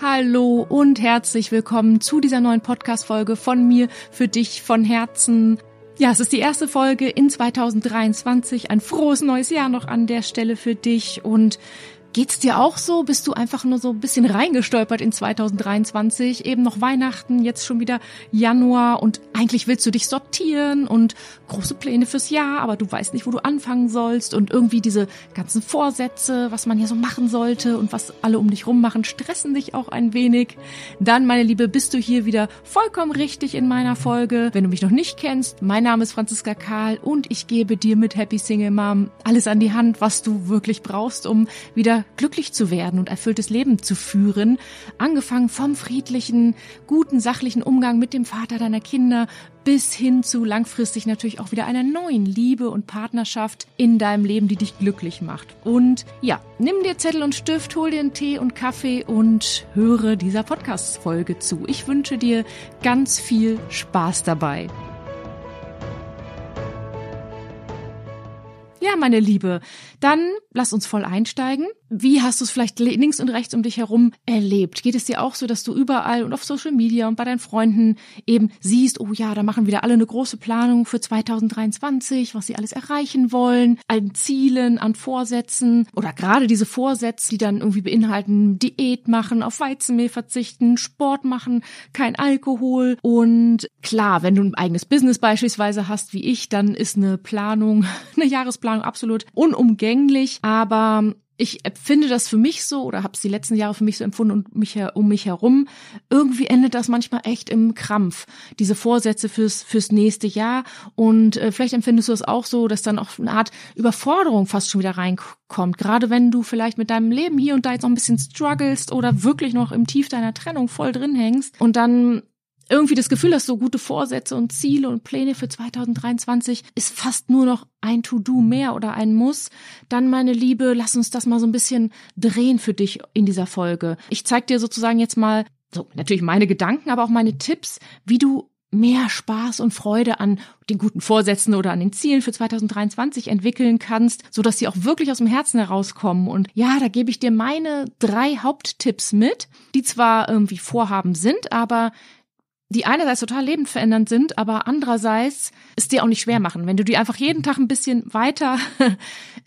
Hallo und herzlich willkommen zu dieser neuen Podcast-Folge von mir für dich von Herzen. Ja, es ist die erste Folge in 2023. Ein frohes neues Jahr noch an der Stelle für dich und Geht's dir auch so? Bist du einfach nur so ein bisschen reingestolpert in 2023? Eben noch Weihnachten, jetzt schon wieder Januar und eigentlich willst du dich sortieren und große Pläne fürs Jahr, aber du weißt nicht, wo du anfangen sollst und irgendwie diese ganzen Vorsätze, was man ja so machen sollte und was alle um dich rum machen, stressen dich auch ein wenig. Dann, meine Liebe, bist du hier wieder vollkommen richtig in meiner Folge. Wenn du mich noch nicht kennst, mein Name ist Franziska Karl und ich gebe dir mit Happy Single Mom alles an die Hand, was du wirklich brauchst, um wieder glücklich zu werden und erfülltes Leben zu führen. Angefangen vom friedlichen, guten, sachlichen Umgang mit dem Vater deiner Kinder bis hin zu langfristig natürlich auch wieder einer neuen Liebe und Partnerschaft in deinem Leben, die dich glücklich macht. Und ja, nimm dir Zettel und Stift, hol dir einen Tee und Kaffee und höre dieser Podcast-Folge zu. Ich wünsche dir ganz viel Spaß dabei. Ja, meine Liebe, dann lass uns voll einsteigen. Wie hast du es vielleicht links und rechts um dich herum erlebt? Geht es dir auch so, dass du überall und auf Social Media und bei deinen Freunden eben siehst, oh ja, da machen wieder alle eine große Planung für 2023, was sie alles erreichen wollen, an Zielen, an Vorsätzen oder gerade diese Vorsätze, die dann irgendwie beinhalten, Diät machen, auf Weizenmehl verzichten, Sport machen, kein Alkohol und klar, wenn du ein eigenes Business beispielsweise hast, wie ich, dann ist eine Planung, eine Jahresplanung absolut unumgänglich, aber ich empfinde das für mich so oder habe es die letzten Jahre für mich so empfunden und mich um mich herum. Irgendwie endet das manchmal echt im Krampf. Diese Vorsätze fürs fürs nächste Jahr und äh, vielleicht empfindest du es auch so, dass dann auch eine Art Überforderung fast schon wieder reinkommt. Gerade wenn du vielleicht mit deinem Leben hier und da jetzt noch ein bisschen strugglest oder wirklich noch im Tief deiner Trennung voll drin hängst und dann irgendwie das Gefühl hast, so gute Vorsätze und Ziele und Pläne für 2023 ist fast nur noch ein To-Do mehr oder ein Muss, dann meine Liebe, lass uns das mal so ein bisschen drehen für dich in dieser Folge. Ich zeig dir sozusagen jetzt mal so natürlich meine Gedanken, aber auch meine Tipps, wie du mehr Spaß und Freude an den guten Vorsätzen oder an den Zielen für 2023 entwickeln kannst, so dass sie auch wirklich aus dem Herzen herauskommen. Und ja, da gebe ich dir meine drei Haupttipps mit, die zwar irgendwie Vorhaben sind, aber die einerseits total lebensverändernd sind, aber andererseits es dir auch nicht schwer machen. Wenn du die einfach jeden Tag ein bisschen weiter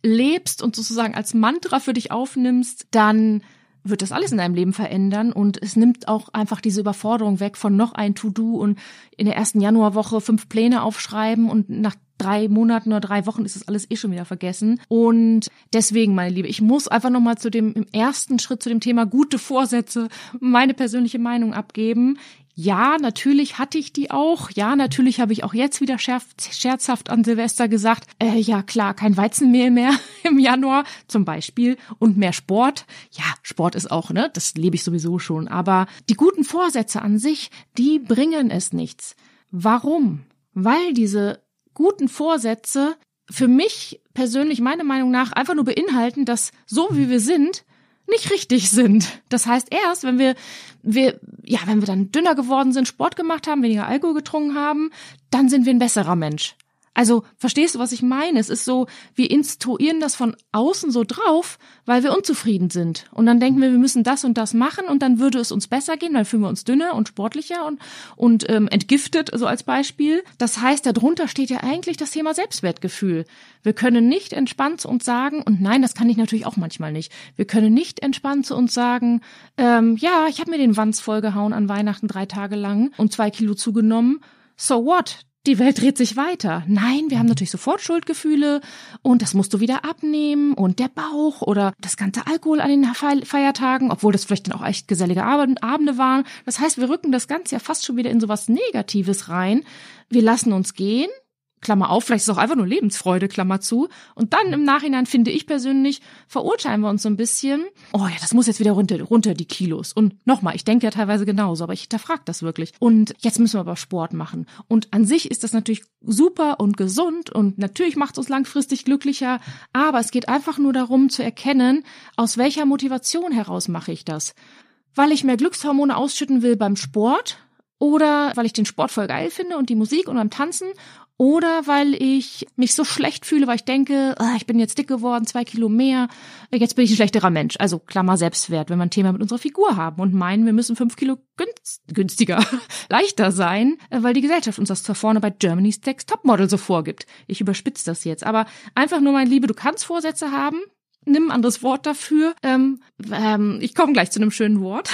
lebst und sozusagen als Mantra für dich aufnimmst, dann wird das alles in deinem Leben verändern und es nimmt auch einfach diese Überforderung weg von noch ein To-Do und in der ersten Januarwoche fünf Pläne aufschreiben und nach drei Monaten oder drei Wochen ist das alles eh schon wieder vergessen. Und deswegen, meine Liebe, ich muss einfach nochmal zu dem im ersten Schritt zu dem Thema gute Vorsätze meine persönliche Meinung abgeben. Ja, natürlich hatte ich die auch. Ja, natürlich habe ich auch jetzt wieder scherzhaft an Silvester gesagt, äh, ja klar, kein Weizenmehl mehr im Januar zum Beispiel und mehr Sport. Ja, Sport ist auch, ne, das lebe ich sowieso schon. Aber die guten Vorsätze an sich, die bringen es nichts. Warum? Weil diese guten Vorsätze für mich persönlich, meiner Meinung nach, einfach nur beinhalten, dass so wie wir sind, nicht richtig sind. Das heißt, erst wenn wir, wir, ja, wenn wir dann dünner geworden sind, Sport gemacht haben, weniger Alkohol getrunken haben, dann sind wir ein besserer Mensch. Also, verstehst du, was ich meine? Es ist so, wir instruieren das von außen so drauf, weil wir unzufrieden sind. Und dann denken wir, wir müssen das und das machen und dann würde es uns besser gehen, dann fühlen wir uns dünner und sportlicher und, und ähm, entgiftet, so als Beispiel. Das heißt, darunter steht ja eigentlich das Thema Selbstwertgefühl. Wir können nicht entspannt zu uns sagen, und nein, das kann ich natürlich auch manchmal nicht, wir können nicht entspannt zu uns sagen, ähm, ja, ich habe mir den Wanz vollgehauen an Weihnachten drei Tage lang und zwei Kilo zugenommen. So what? Die Welt dreht sich weiter. Nein, wir haben natürlich sofort Schuldgefühle und das musst du wieder abnehmen und der Bauch oder das ganze Alkohol an den Feiertagen, obwohl das vielleicht dann auch echt gesellige Abende waren. Das heißt, wir rücken das Ganze ja fast schon wieder in sowas Negatives rein. Wir lassen uns gehen Klammer auf, vielleicht ist es auch einfach nur Lebensfreude, Klammer zu. Und dann im Nachhinein finde ich persönlich, verurteilen wir uns so ein bisschen. Oh ja, das muss jetzt wieder runter, runter die Kilos. Und nochmal, ich denke ja teilweise genauso, aber ich hinterfrage das wirklich. Und jetzt müssen wir aber Sport machen. Und an sich ist das natürlich super und gesund und natürlich macht es uns langfristig glücklicher. Aber es geht einfach nur darum zu erkennen, aus welcher Motivation heraus mache ich das. Weil ich mehr Glückshormone ausschütten will beim Sport oder weil ich den Sport voll geil finde und die Musik und beim Tanzen oder weil ich mich so schlecht fühle, weil ich denke, ah, ich bin jetzt dick geworden, zwei Kilo mehr, jetzt bin ich ein schlechterer Mensch. Also Klammer Selbstwert, wenn wir ein Thema mit unserer Figur haben und meinen, wir müssen fünf Kilo günstiger, leichter sein, äh, weil die Gesellschaft uns das da vorne bei Germany's Next Topmodel so vorgibt. Ich überspitze das jetzt, aber einfach nur, mein Liebe, du kannst Vorsätze haben, nimm ein anderes Wort dafür. Ähm, ähm, ich komme gleich zu einem schönen Wort.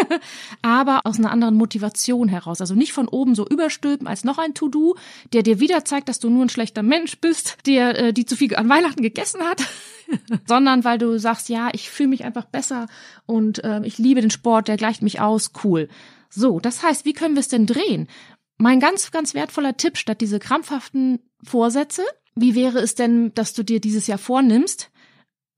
aber aus einer anderen Motivation heraus. Also nicht von oben so überstülpen als noch ein To-Do, der dir wieder zeigt, dass du nur ein schlechter Mensch bist, der äh, die zu viel an Weihnachten gegessen hat, sondern weil du sagst, ja, ich fühle mich einfach besser und äh, ich liebe den Sport, der gleicht mich aus, cool. So, das heißt, wie können wir es denn drehen? Mein ganz, ganz wertvoller Tipp statt diese krampfhaften Vorsätze, wie wäre es denn, dass du dir dieses Jahr vornimmst,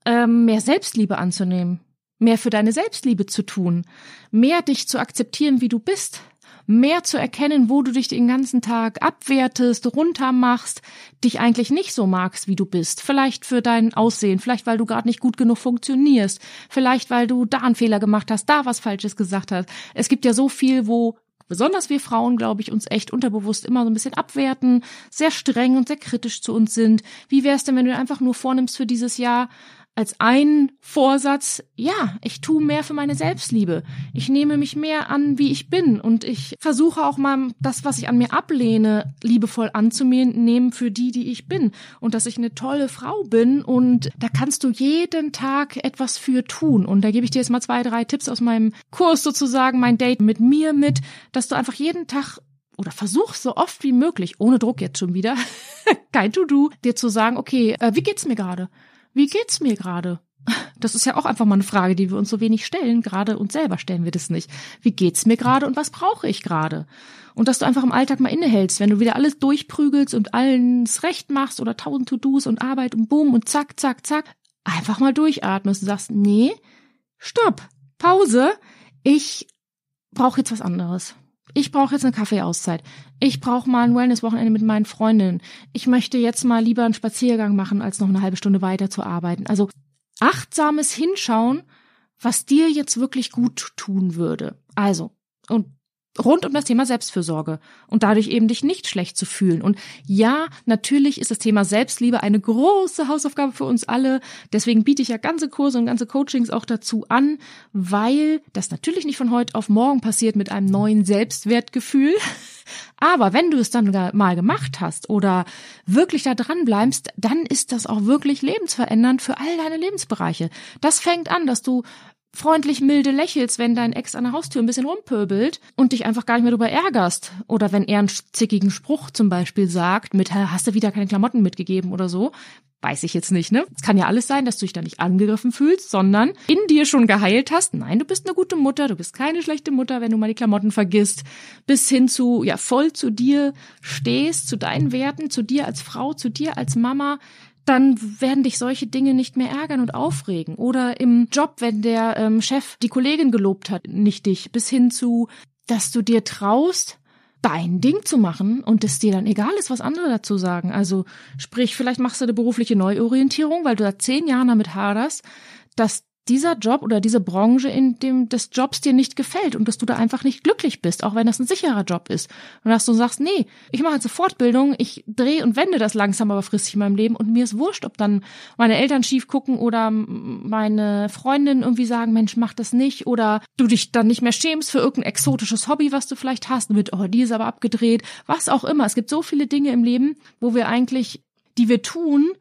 ähm, mehr Selbstliebe anzunehmen? mehr für deine Selbstliebe zu tun, mehr dich zu akzeptieren, wie du bist, mehr zu erkennen, wo du dich den ganzen Tag abwertest, runtermachst, dich eigentlich nicht so magst, wie du bist. Vielleicht für dein Aussehen, vielleicht weil du gerade nicht gut genug funktionierst, vielleicht weil du da einen Fehler gemacht hast, da was Falsches gesagt hast. Es gibt ja so viel, wo besonders wir Frauen, glaube ich, uns echt unterbewusst immer so ein bisschen abwerten, sehr streng und sehr kritisch zu uns sind. Wie wär's denn, wenn du einfach nur vornimmst für dieses Jahr, als ein Vorsatz, ja, ich tue mehr für meine Selbstliebe. Ich nehme mich mehr an, wie ich bin und ich versuche auch mal das, was ich an mir ablehne, liebevoll anzunehmen für die, die ich bin und dass ich eine tolle Frau bin und da kannst du jeden Tag etwas für tun und da gebe ich dir jetzt mal zwei, drei Tipps aus meinem Kurs sozusagen, mein Date mit mir mit, dass du einfach jeden Tag oder versuch so oft wie möglich, ohne Druck jetzt schon wieder, kein To-Do, dir zu sagen, okay, äh, wie geht's mir gerade? Wie geht's mir gerade? Das ist ja auch einfach mal eine Frage, die wir uns so wenig stellen. Gerade uns selber stellen wir das nicht. Wie geht's mir gerade und was brauche ich gerade? Und dass du einfach im Alltag mal innehältst, wenn du wieder alles durchprügelst und alles recht machst oder tausend To-Dos und Arbeit und Boom und zack, zack, zack, einfach mal durchatmest und sagst, nee, stopp, Pause, ich brauche jetzt was anderes. Ich brauche jetzt eine Kaffeeauszeit. Ich brauche mal ein Wellness-Wochenende mit meinen Freundinnen. Ich möchte jetzt mal lieber einen Spaziergang machen, als noch eine halbe Stunde weiter zu arbeiten. Also achtsames Hinschauen, was dir jetzt wirklich gut tun würde. Also, und rund um das Thema Selbstfürsorge und dadurch eben dich nicht schlecht zu fühlen. Und ja, natürlich ist das Thema Selbstliebe eine große Hausaufgabe für uns alle. Deswegen biete ich ja ganze Kurse und ganze Coachings auch dazu an, weil das natürlich nicht von heute auf morgen passiert mit einem neuen Selbstwertgefühl. Aber wenn du es dann mal gemacht hast oder wirklich da dran bleibst, dann ist das auch wirklich lebensverändernd für all deine Lebensbereiche. Das fängt an, dass du freundlich milde lächelst, wenn dein Ex an der Haustür ein bisschen rumpöbelt und dich einfach gar nicht mehr darüber ärgerst. Oder wenn er einen zickigen Spruch zum Beispiel sagt mit, hast du wieder keine Klamotten mitgegeben oder so. Weiß ich jetzt nicht, ne? Es kann ja alles sein, dass du dich da nicht angegriffen fühlst, sondern in dir schon geheilt hast. Nein, du bist eine gute Mutter, du bist keine schlechte Mutter, wenn du mal die Klamotten vergisst. Bis hin zu, ja, voll zu dir stehst, zu deinen Werten, zu dir als Frau, zu dir als Mama dann werden dich solche Dinge nicht mehr ärgern und aufregen. Oder im Job, wenn der ähm, Chef die Kollegin gelobt hat, nicht dich, bis hin zu, dass du dir traust, dein Ding zu machen und es dir dann egal ist, was andere dazu sagen. Also sprich, vielleicht machst du eine berufliche Neuorientierung, weil du seit zehn Jahren damit haderst, dass dieser Job oder diese Branche in dem des Jobs dir nicht gefällt und dass du da einfach nicht glücklich bist, auch wenn das ein sicherer Job ist. Und dass du sagst, nee, ich mache jetzt eine Fortbildung, ich drehe und wende das langsam aber fristig in meinem Leben und mir ist wurscht, ob dann meine Eltern schief gucken oder meine Freundin irgendwie sagen, Mensch, mach das nicht oder du dich dann nicht mehr schämst für irgendein exotisches Hobby, was du vielleicht hast mit, oh, die ist aber abgedreht, was auch immer. Es gibt so viele Dinge im Leben, wo wir eigentlich, die wir tun,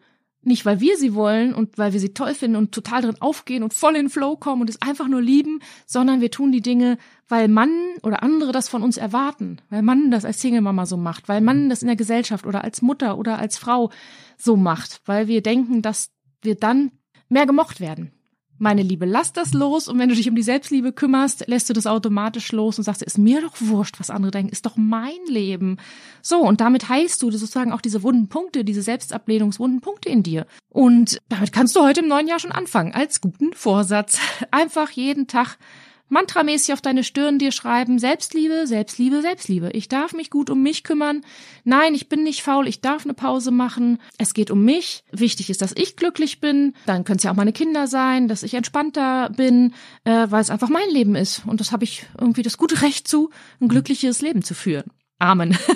nicht, weil wir sie wollen und weil wir sie toll finden und total drin aufgehen und voll in den Flow kommen und es einfach nur lieben, sondern wir tun die Dinge, weil Mann oder andere das von uns erwarten, weil Mann das als Single-Mama so macht, weil Mann das in der Gesellschaft oder als Mutter oder als Frau so macht, weil wir denken, dass wir dann mehr gemocht werden. Meine Liebe, lass das los und wenn du dich um die Selbstliebe kümmerst, lässt du das automatisch los und sagst, ist mir doch wurscht, was andere denken, ist doch mein Leben. So, und damit heilst du sozusagen auch diese wunden Punkte, diese Selbstablehnungswunden Punkte in dir. Und damit kannst du heute im neuen Jahr schon anfangen, als guten Vorsatz. Einfach jeden Tag mantramäßig auf deine Stirn dir schreiben, Selbstliebe, Selbstliebe, Selbstliebe. Ich darf mich gut um mich kümmern. Nein, ich bin nicht faul, ich darf eine Pause machen. Es geht um mich. Wichtig ist, dass ich glücklich bin. Dann können es ja auch meine Kinder sein, dass ich entspannter bin, äh, weil es einfach mein Leben ist. Und das habe ich irgendwie das gute Recht zu, ein glückliches Leben zu führen. Amen.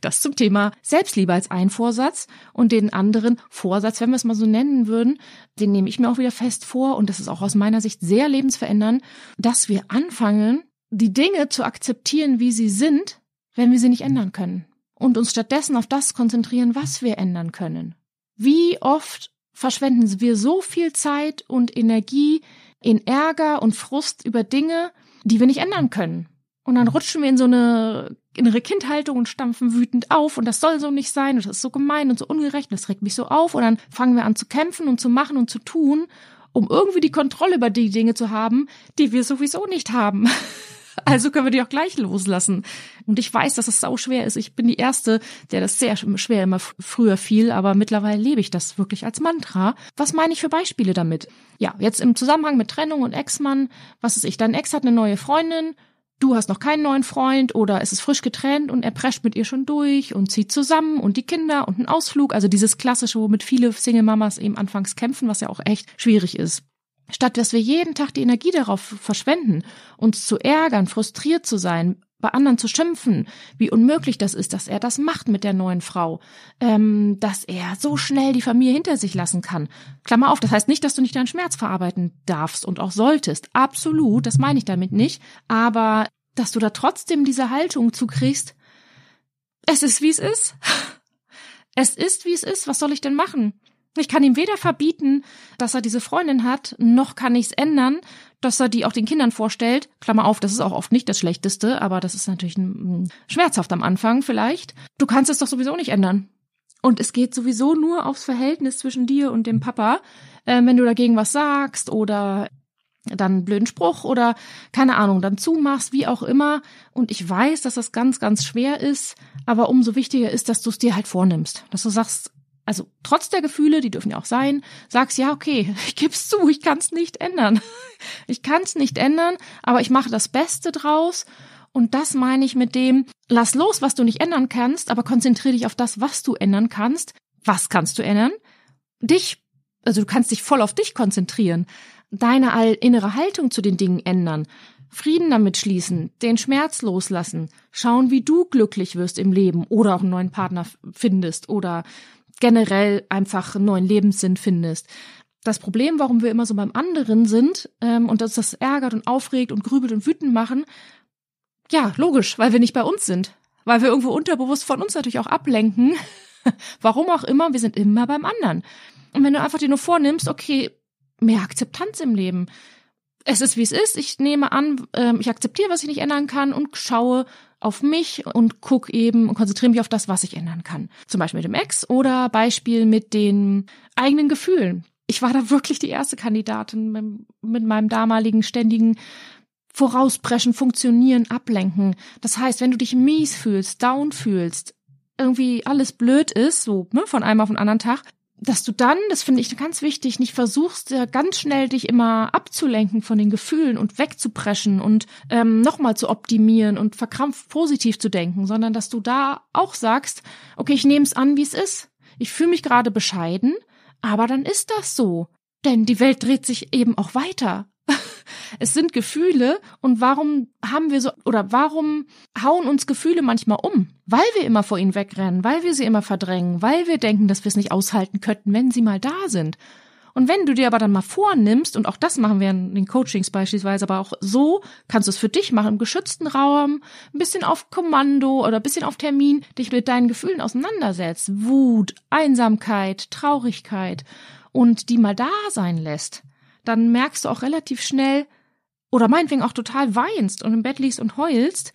Das zum Thema Selbstliebe als ein Vorsatz und den anderen Vorsatz, wenn wir es mal so nennen würden, den nehme ich mir auch wieder fest vor und das ist auch aus meiner Sicht sehr lebensverändernd, dass wir anfangen, die Dinge zu akzeptieren, wie sie sind, wenn wir sie nicht ändern können und uns stattdessen auf das konzentrieren, was wir ändern können. Wie oft verschwenden wir so viel Zeit und Energie in Ärger und Frust über Dinge, die wir nicht ändern können. Und dann rutschen wir in so eine innere Kindhaltung und stampfen wütend auf und das soll so nicht sein und das ist so gemein und so ungerecht und das regt mich so auf und dann fangen wir an zu kämpfen und zu machen und zu tun, um irgendwie die Kontrolle über die Dinge zu haben, die wir sowieso nicht haben. Also können wir die auch gleich loslassen. Und ich weiß, dass es sau schwer ist. Ich bin die Erste, der das sehr schwer immer früher fiel, aber mittlerweile lebe ich das wirklich als Mantra. Was meine ich für Beispiele damit? Ja, jetzt im Zusammenhang mit Trennung und Ex-Mann, was ist ich? Dein Ex hat eine neue Freundin, du hast noch keinen neuen Freund oder es ist frisch getrennt und er prescht mit ihr schon durch und zieht zusammen und die Kinder und einen Ausflug, also dieses klassische, womit viele Single-Mamas eben anfangs kämpfen, was ja auch echt schwierig ist. Statt dass wir jeden Tag die Energie darauf verschwenden, uns zu ärgern, frustriert zu sein, bei anderen zu schimpfen, wie unmöglich das ist, dass er das macht mit der neuen Frau, ähm, dass er so schnell die Familie hinter sich lassen kann. Klammer auf, das heißt nicht, dass du nicht deinen Schmerz verarbeiten darfst und auch solltest. Absolut, das meine ich damit nicht. Aber dass du da trotzdem diese Haltung zukriegst, es ist wie es ist. Es ist wie es ist. Was soll ich denn machen? Ich kann ihm weder verbieten, dass er diese Freundin hat, noch kann ich es ändern, dass er die auch den Kindern vorstellt. Klammer auf, das ist auch oft nicht das Schlechteste, aber das ist natürlich schmerzhaft am Anfang vielleicht. Du kannst es doch sowieso nicht ändern. Und es geht sowieso nur aufs Verhältnis zwischen dir und dem Papa, äh, wenn du dagegen was sagst oder dann einen blöden Spruch oder keine Ahnung, dann zumachst, wie auch immer. Und ich weiß, dass das ganz, ganz schwer ist, aber umso wichtiger ist, dass du es dir halt vornimmst. Dass du sagst, also trotz der Gefühle, die dürfen ja auch sein, sagst ja, okay, ich geb's zu, ich kann's nicht ändern. Ich kann's nicht ändern, aber ich mache das Beste draus. Und das meine ich mit dem, lass los, was du nicht ändern kannst, aber konzentriere dich auf das, was du ändern kannst. Was kannst du ändern? Dich, also du kannst dich voll auf dich konzentrieren, deine innere Haltung zu den Dingen ändern, Frieden damit schließen, den Schmerz loslassen, schauen, wie du glücklich wirst im Leben oder auch einen neuen Partner findest oder generell einfach einen neuen Lebenssinn findest. Das Problem, warum wir immer so beim anderen sind ähm, und dass das ärgert und aufregt und grübelt und wütend machen, ja, logisch, weil wir nicht bei uns sind. Weil wir irgendwo unterbewusst von uns natürlich auch ablenken. warum auch immer, wir sind immer beim anderen. Und wenn du einfach dir nur vornimmst, okay, mehr Akzeptanz im Leben. Es ist, wie es ist. Ich nehme an, ähm, ich akzeptiere, was ich nicht ändern kann und schaue, auf mich und guck eben und konzentriere mich auf das, was ich ändern kann. Zum Beispiel mit dem Ex oder Beispiel mit den eigenen Gefühlen. Ich war da wirklich die erste Kandidatin mit meinem damaligen ständigen Vorauspreschen, Funktionieren, Ablenken. Das heißt, wenn du dich mies fühlst, down fühlst, irgendwie alles blöd ist, so ne, von einem auf den anderen Tag, dass du dann, das finde ich ganz wichtig, nicht versuchst, ja ganz schnell dich immer abzulenken von den Gefühlen und wegzupreschen und ähm, nochmal zu optimieren und verkrampft positiv zu denken, sondern dass du da auch sagst, okay, ich nehme es an, wie es ist. Ich fühle mich gerade bescheiden, aber dann ist das so. Denn die Welt dreht sich eben auch weiter. Es sind Gefühle und warum haben wir so oder warum hauen uns Gefühle manchmal um? Weil wir immer vor ihnen wegrennen, weil wir sie immer verdrängen, weil wir denken, dass wir es nicht aushalten könnten, wenn sie mal da sind. Und wenn du dir aber dann mal vornimmst, und auch das machen wir in den Coachings beispielsweise, aber auch so kannst du es für dich machen, im geschützten Raum, ein bisschen auf Kommando oder ein bisschen auf Termin, dich mit deinen Gefühlen auseinandersetzt. Wut, Einsamkeit, Traurigkeit und die mal da sein lässt, dann merkst du auch relativ schnell, oder meinetwegen auch total weinst und im Bett liegst und heulst,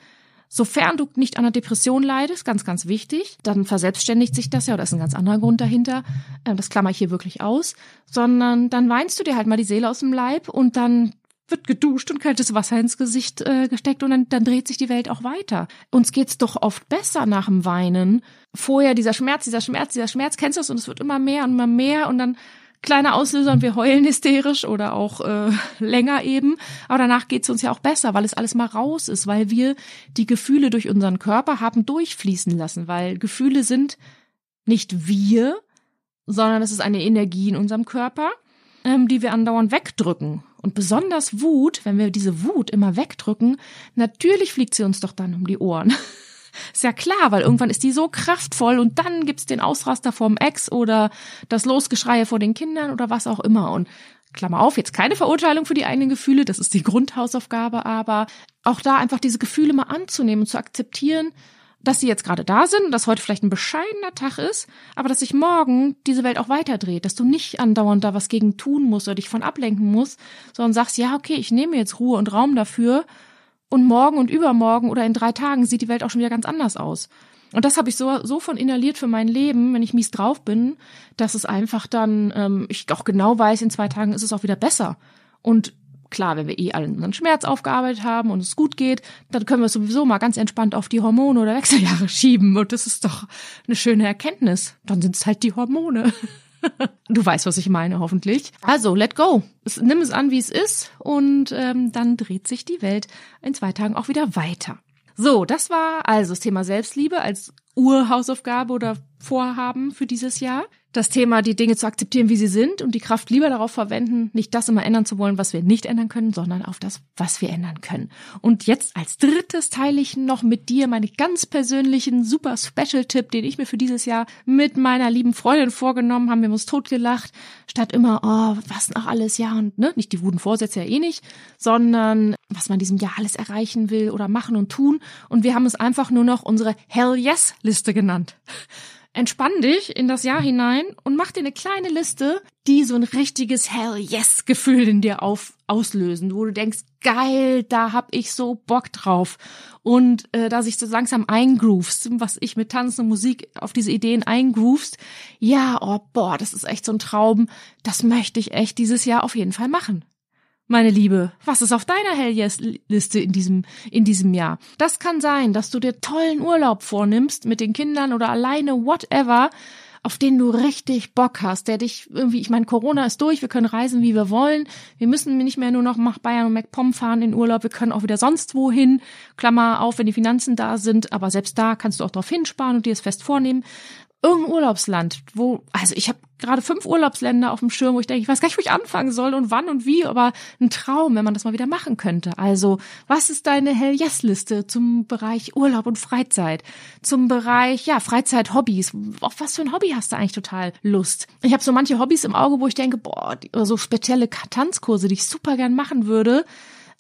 sofern du nicht an einer Depression leidest, ganz, ganz wichtig, dann verselbstständigt sich das ja, oder ist ein ganz anderer Grund dahinter, äh, das klammer ich hier wirklich aus, sondern dann weinst du dir halt mal die Seele aus dem Leib und dann wird geduscht und kaltes Wasser ins Gesicht äh, gesteckt und dann, dann dreht sich die Welt auch weiter. Uns geht's doch oft besser nach dem Weinen. Vorher dieser Schmerz, dieser Schmerz, dieser Schmerz, kennst du das? Und es wird immer mehr und immer mehr und dann kleiner Auslöser und wir heulen hysterisch oder auch äh, länger eben. Aber danach geht's uns ja auch besser, weil es alles mal raus ist, weil wir die Gefühle durch unseren Körper haben durchfließen lassen, weil Gefühle sind nicht wir, sondern es ist eine Energie in unserem Körper, ähm, die wir andauernd wegdrücken. Und besonders Wut, wenn wir diese Wut immer wegdrücken, natürlich fliegt sie uns doch dann um die Ohren. Ist ja klar, weil irgendwann ist die so kraftvoll und dann gibt's den Ausraster vom Ex oder das Losgeschreie vor den Kindern oder was auch immer. Und Klammer auf, jetzt keine Verurteilung für die eigenen Gefühle, das ist die Grundhausaufgabe, aber auch da einfach diese Gefühle mal anzunehmen und zu akzeptieren, dass sie jetzt gerade da sind dass heute vielleicht ein bescheidener Tag ist, aber dass sich morgen diese Welt auch weiterdreht, dass du nicht andauernd da was gegen tun musst oder dich von ablenken musst, sondern sagst, ja, okay, ich nehme jetzt Ruhe und Raum dafür und morgen und übermorgen oder in drei Tagen sieht die Welt auch schon wieder ganz anders aus. Und das habe ich so, so von inhaliert für mein Leben, wenn ich mies drauf bin, dass es einfach dann, ähm, ich auch genau weiß, in zwei Tagen ist es auch wieder besser. Und klar, wenn wir eh allen unseren Schmerz aufgearbeitet haben und es gut geht, dann können wir es sowieso mal ganz entspannt auf die Hormone oder Wechseljahre schieben. Und das ist doch eine schöne Erkenntnis. Dann sind es halt die Hormone. du weißt, was ich meine, hoffentlich. Also, let go. Nimm es an, wie es ist, und ähm, dann dreht sich die Welt in zwei Tagen auch wieder weiter. So, das war also das Thema Selbstliebe als Urhausaufgabe oder Vorhaben für dieses Jahr das Thema, die Dinge zu akzeptieren, wie sie sind und die Kraft lieber darauf verwenden, nicht das immer ändern zu wollen, was wir nicht ändern können, sondern auf das, was wir ändern können. Und jetzt als drittes teile ich noch mit dir meinen ganz persönlichen super Special-Tipp, den ich mir für dieses Jahr mit meiner lieben Freundin vorgenommen haben. Wir haben uns totgelacht, statt immer, oh, was noch alles, ja, und ne, nicht die guten Vorsätze ja eh nicht, sondern was man in diesem Jahr alles erreichen will oder machen und tun. Und wir haben es einfach nur noch unsere Hell Yes Liste genannt entspann dich in das Jahr hinein und mach dir eine kleine Liste, die so ein richtiges Hell Yes Gefühl in dir auf auslösen, wo du denkst, geil, da hab ich so Bock drauf und äh, da sich so langsam eingroovst, was ich mit Tanzen und Musik auf diese Ideen eingroovst. Ja, oh boah, das ist echt so ein Traum, das möchte ich echt dieses Jahr auf jeden Fall machen meine Liebe, was ist auf deiner Hell Yes Liste in diesem, in diesem Jahr? Das kann sein, dass du dir tollen Urlaub vornimmst mit den Kindern oder alleine, whatever, auf den du richtig Bock hast, der dich irgendwie, ich meine, Corona ist durch, wir können reisen, wie wir wollen. Wir müssen nicht mehr nur noch nach Bayern und MacPom fahren in Urlaub, wir können auch wieder sonst wohin. Klammer auf, wenn die Finanzen da sind, aber selbst da kannst du auch darauf hinsparen und dir es fest vornehmen irgendein Urlaubsland, wo, also ich habe gerade fünf Urlaubsländer auf dem Schirm, wo ich denke, ich weiß gar nicht, wo ich anfangen soll und wann und wie, aber ein Traum, wenn man das mal wieder machen könnte. Also, was ist deine Hell-Yes-Liste zum Bereich Urlaub und Freizeit? Zum Bereich, ja, Freizeit, Hobbys. Auf was für ein Hobby hast du eigentlich total Lust? Ich habe so manche Hobbys im Auge, wo ich denke, boah, so spezielle Tanzkurse, die ich super gern machen würde.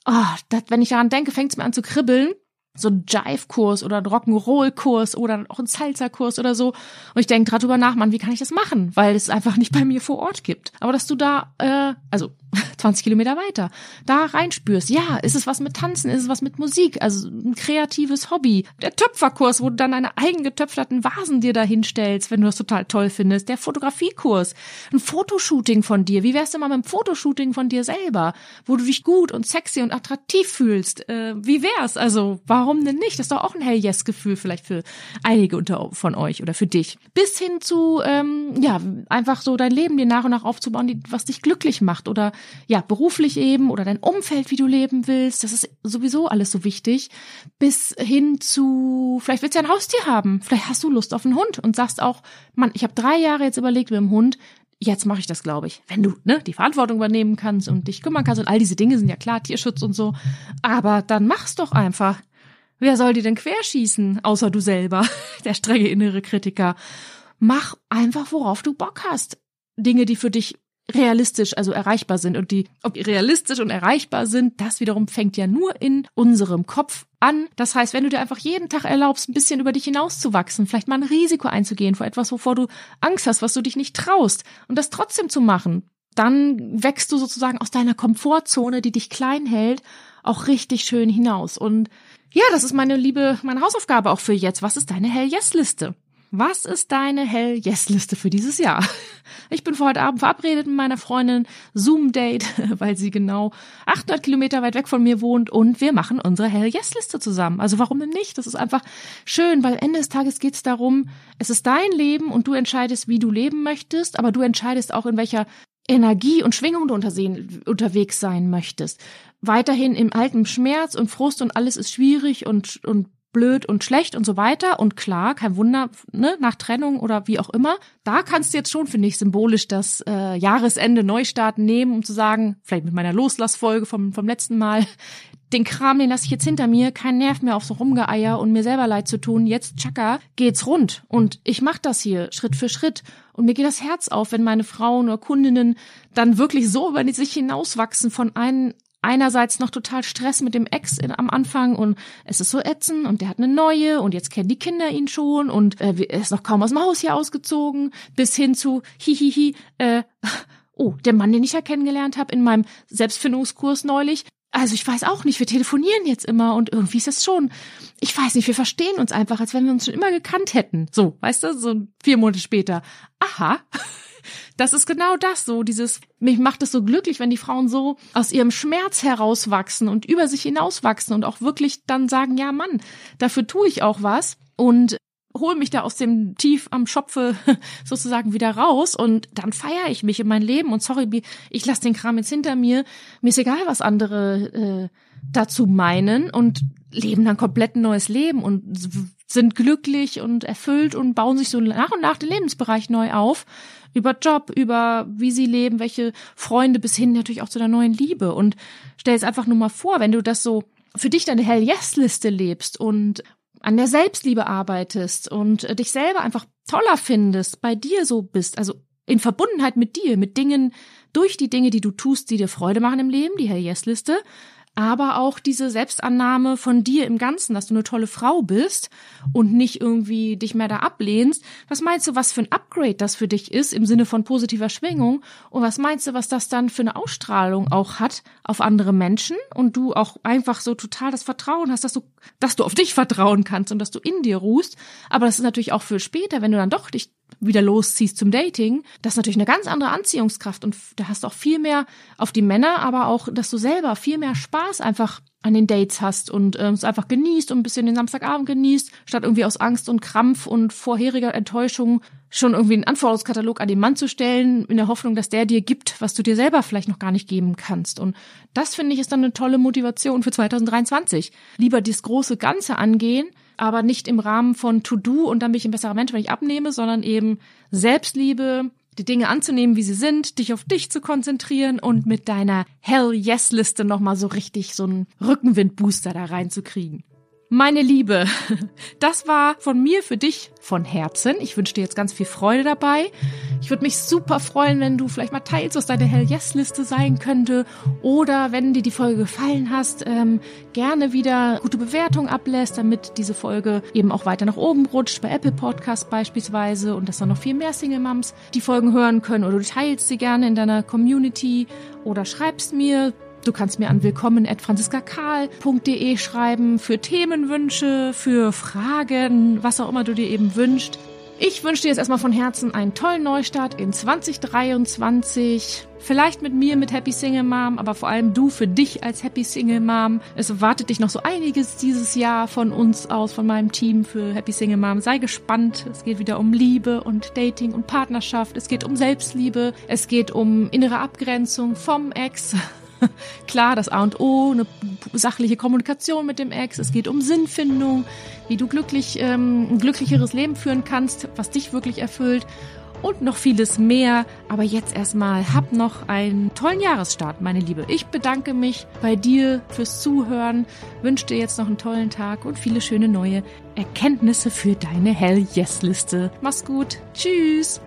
Oh, das, wenn ich daran denke, fängt es mir an zu kribbeln so ein Jive-Kurs oder ein Rock'n'Roll-Kurs oder auch ein Salsa-Kurs oder so. Und ich denke gerade drüber nach, Mann, wie kann ich das machen? Weil es einfach nicht bei mir vor Ort gibt. Aber dass du da, äh, also 20 Kilometer weiter, da reinspürst, ja, ist es was mit Tanzen, ist es was mit Musik, also ein kreatives Hobby. Der Töpferkurs, wo du dann deine eigen getöpferten Vasen dir da hinstellst, wenn du das total toll findest. Der Fotografiekurs, ein Fotoshooting von dir. Wie wär's denn mal mit einem Fotoshooting von dir selber, wo du dich gut und sexy und attraktiv fühlst? Äh, wie wär's? Also, warum denn nicht? Das ist doch auch ein Hell-Yes-Gefühl vielleicht für einige unter von euch oder für dich. Bis hin zu, ähm, ja, einfach so dein Leben dir nach und nach aufzubauen, was dich glücklich macht oder ja, beruflich eben oder dein Umfeld, wie du leben willst. Das ist sowieso alles so wichtig. Bis hin zu, vielleicht willst du ja ein Haustier haben. Vielleicht hast du Lust auf einen Hund und sagst auch, Mann, ich habe drei Jahre jetzt überlegt mit dem Hund. Jetzt mache ich das, glaube ich. Wenn du ne, die Verantwortung übernehmen kannst und dich kümmern kannst und all diese Dinge sind ja klar, Tierschutz und so. Aber dann mach's doch einfach. Wer soll dir denn querschießen, außer du selber, der strenge innere Kritiker? Mach einfach, worauf du Bock hast. Dinge, die für dich realistisch, also erreichbar sind. Und die, ob die realistisch und erreichbar sind, das wiederum fängt ja nur in unserem Kopf an. Das heißt, wenn du dir einfach jeden Tag erlaubst, ein bisschen über dich hinauszuwachsen, vielleicht mal ein Risiko einzugehen vor etwas, wovor du Angst hast, was du dich nicht traust und das trotzdem zu machen, dann wächst du sozusagen aus deiner Komfortzone, die dich klein hält, auch richtig schön hinaus. Und ja, das ist meine liebe, meine Hausaufgabe auch für jetzt. Was ist deine Hell-Yes-Liste? Was ist deine Hell-Yes-Liste für dieses Jahr? Ich bin für heute Abend verabredet mit meiner Freundin Zoom-Date, weil sie genau 800 Kilometer weit weg von mir wohnt und wir machen unsere Hell-Yes-Liste zusammen. Also warum denn nicht? Das ist einfach schön, weil Ende des Tages geht es darum, es ist dein Leben und du entscheidest, wie du leben möchtest, aber du entscheidest auch, in welcher Energie und Schwingung du unterwegs sein möchtest. Weiterhin im alten Schmerz und Frust und alles ist schwierig und, und blöd und schlecht und so weiter. Und klar, kein Wunder, ne, nach Trennung oder wie auch immer. Da kannst du jetzt schon, finde ich, symbolisch das äh, Jahresende Neustart nehmen, um zu sagen, vielleicht mit meiner Loslassfolge vom, vom letzten Mal, den Kram, den lasse ich jetzt hinter mir, kein Nerv mehr auf so Rumgeeier und mir selber leid zu tun. Jetzt, tschakka, geht's rund. Und ich mach das hier Schritt für Schritt. Und mir geht das Herz auf, wenn meine Frauen oder Kundinnen dann wirklich so über sich hinauswachsen von einem einerseits noch total Stress mit dem Ex in, am Anfang und es ist so ätzend und der hat eine neue und jetzt kennen die Kinder ihn schon und äh, er ist noch kaum aus dem Haus hier ausgezogen, bis hin zu hihihi, äh, oh, der Mann, den ich ja kennengelernt habe in meinem Selbstfindungskurs neulich, also ich weiß auch nicht, wir telefonieren jetzt immer und irgendwie ist es schon, ich weiß nicht, wir verstehen uns einfach, als wenn wir uns schon immer gekannt hätten. So, weißt du, so vier Monate später. Aha. Das ist genau das, so dieses, mich macht es so glücklich, wenn die Frauen so aus ihrem Schmerz herauswachsen und über sich hinauswachsen und auch wirklich dann sagen, ja Mann, dafür tue ich auch was. Und hol mich da aus dem Tief am Schopfe sozusagen wieder raus und dann feiere ich mich in mein Leben und sorry, ich lasse den Kram jetzt hinter mir. Mir ist egal, was andere äh, dazu meinen und leben dann komplett ein neues Leben und sind glücklich und erfüllt und bauen sich so nach und nach den Lebensbereich neu auf. Über Job, über wie sie leben, welche Freunde bis hin natürlich auch zu der neuen Liebe. Und stell es einfach nur mal vor, wenn du das so für dich deine Hell Yes Liste lebst und an der Selbstliebe arbeitest und äh, dich selber einfach toller findest, bei dir so bist, also in Verbundenheit mit dir, mit Dingen, durch die Dinge, die du tust, die dir Freude machen im Leben, die Hell Yes Liste, aber auch diese Selbstannahme von dir im Ganzen, dass du eine tolle Frau bist und nicht irgendwie dich mehr da ablehnst. Was meinst du, was für ein Upgrade das für dich ist im Sinne von positiver Schwingung? Und was meinst du, was das dann für eine Ausstrahlung auch hat auf andere Menschen und du auch einfach so total das Vertrauen hast, dass du, dass du auf dich vertrauen kannst und dass du in dir ruhst. Aber das ist natürlich auch für später, wenn du dann doch dich wieder losziehst zum Dating, das ist natürlich eine ganz andere Anziehungskraft und da hast du auch viel mehr auf die Männer, aber auch, dass du selber viel mehr Spaß einfach an den Dates hast und ähm, es einfach genießt und ein bisschen den Samstagabend genießt, statt irgendwie aus Angst und Krampf und vorheriger Enttäuschung schon irgendwie einen Anforderungskatalog an den Mann zu stellen, in der Hoffnung, dass der dir gibt, was du dir selber vielleicht noch gar nicht geben kannst. Und das finde ich ist dann eine tolle Motivation für 2023. Lieber das große Ganze angehen, aber nicht im Rahmen von To-Do und dann bin ich ein besserer Mensch, wenn ich abnehme, sondern eben Selbstliebe, die Dinge anzunehmen, wie sie sind, dich auf dich zu konzentrieren und mit deiner Hell Yes Liste nochmal so richtig so einen Rückenwindbooster da reinzukriegen. Meine Liebe, das war von mir für dich von Herzen. Ich wünsche dir jetzt ganz viel Freude dabei. Ich würde mich super freuen, wenn du vielleicht mal teilst, was deine Hell Yes Liste sein könnte. Oder wenn dir die Folge gefallen hast, ähm, gerne wieder gute Bewertung ablässt, damit diese Folge eben auch weiter nach oben rutscht, bei Apple Podcasts beispielsweise und dass dann noch viel mehr Single Moms die Folgen hören können. Oder du teilst sie gerne in deiner Community oder schreibst mir Du kannst mir an willkommen@franziskakarl.de schreiben für Themenwünsche, für Fragen, was auch immer du dir eben wünschst. Ich wünsche dir jetzt erstmal von Herzen einen tollen Neustart in 2023. Vielleicht mit mir, mit Happy Single Mom, aber vor allem du für dich als Happy Single Mom. Es erwartet dich noch so einiges dieses Jahr von uns aus, von meinem Team für Happy Single Mom. Sei gespannt. Es geht wieder um Liebe und Dating und Partnerschaft. Es geht um Selbstliebe. Es geht um innere Abgrenzung vom Ex. Klar, das A und O, eine sachliche Kommunikation mit dem Ex. Es geht um Sinnfindung, wie du glücklich ähm, ein glücklicheres Leben führen kannst, was dich wirklich erfüllt und noch vieles mehr. Aber jetzt erstmal hab noch einen tollen Jahresstart, meine Liebe. Ich bedanke mich bei dir fürs Zuhören, wünsche dir jetzt noch einen tollen Tag und viele schöne neue Erkenntnisse für deine Hell Yes Liste. Mach's gut. Tschüss.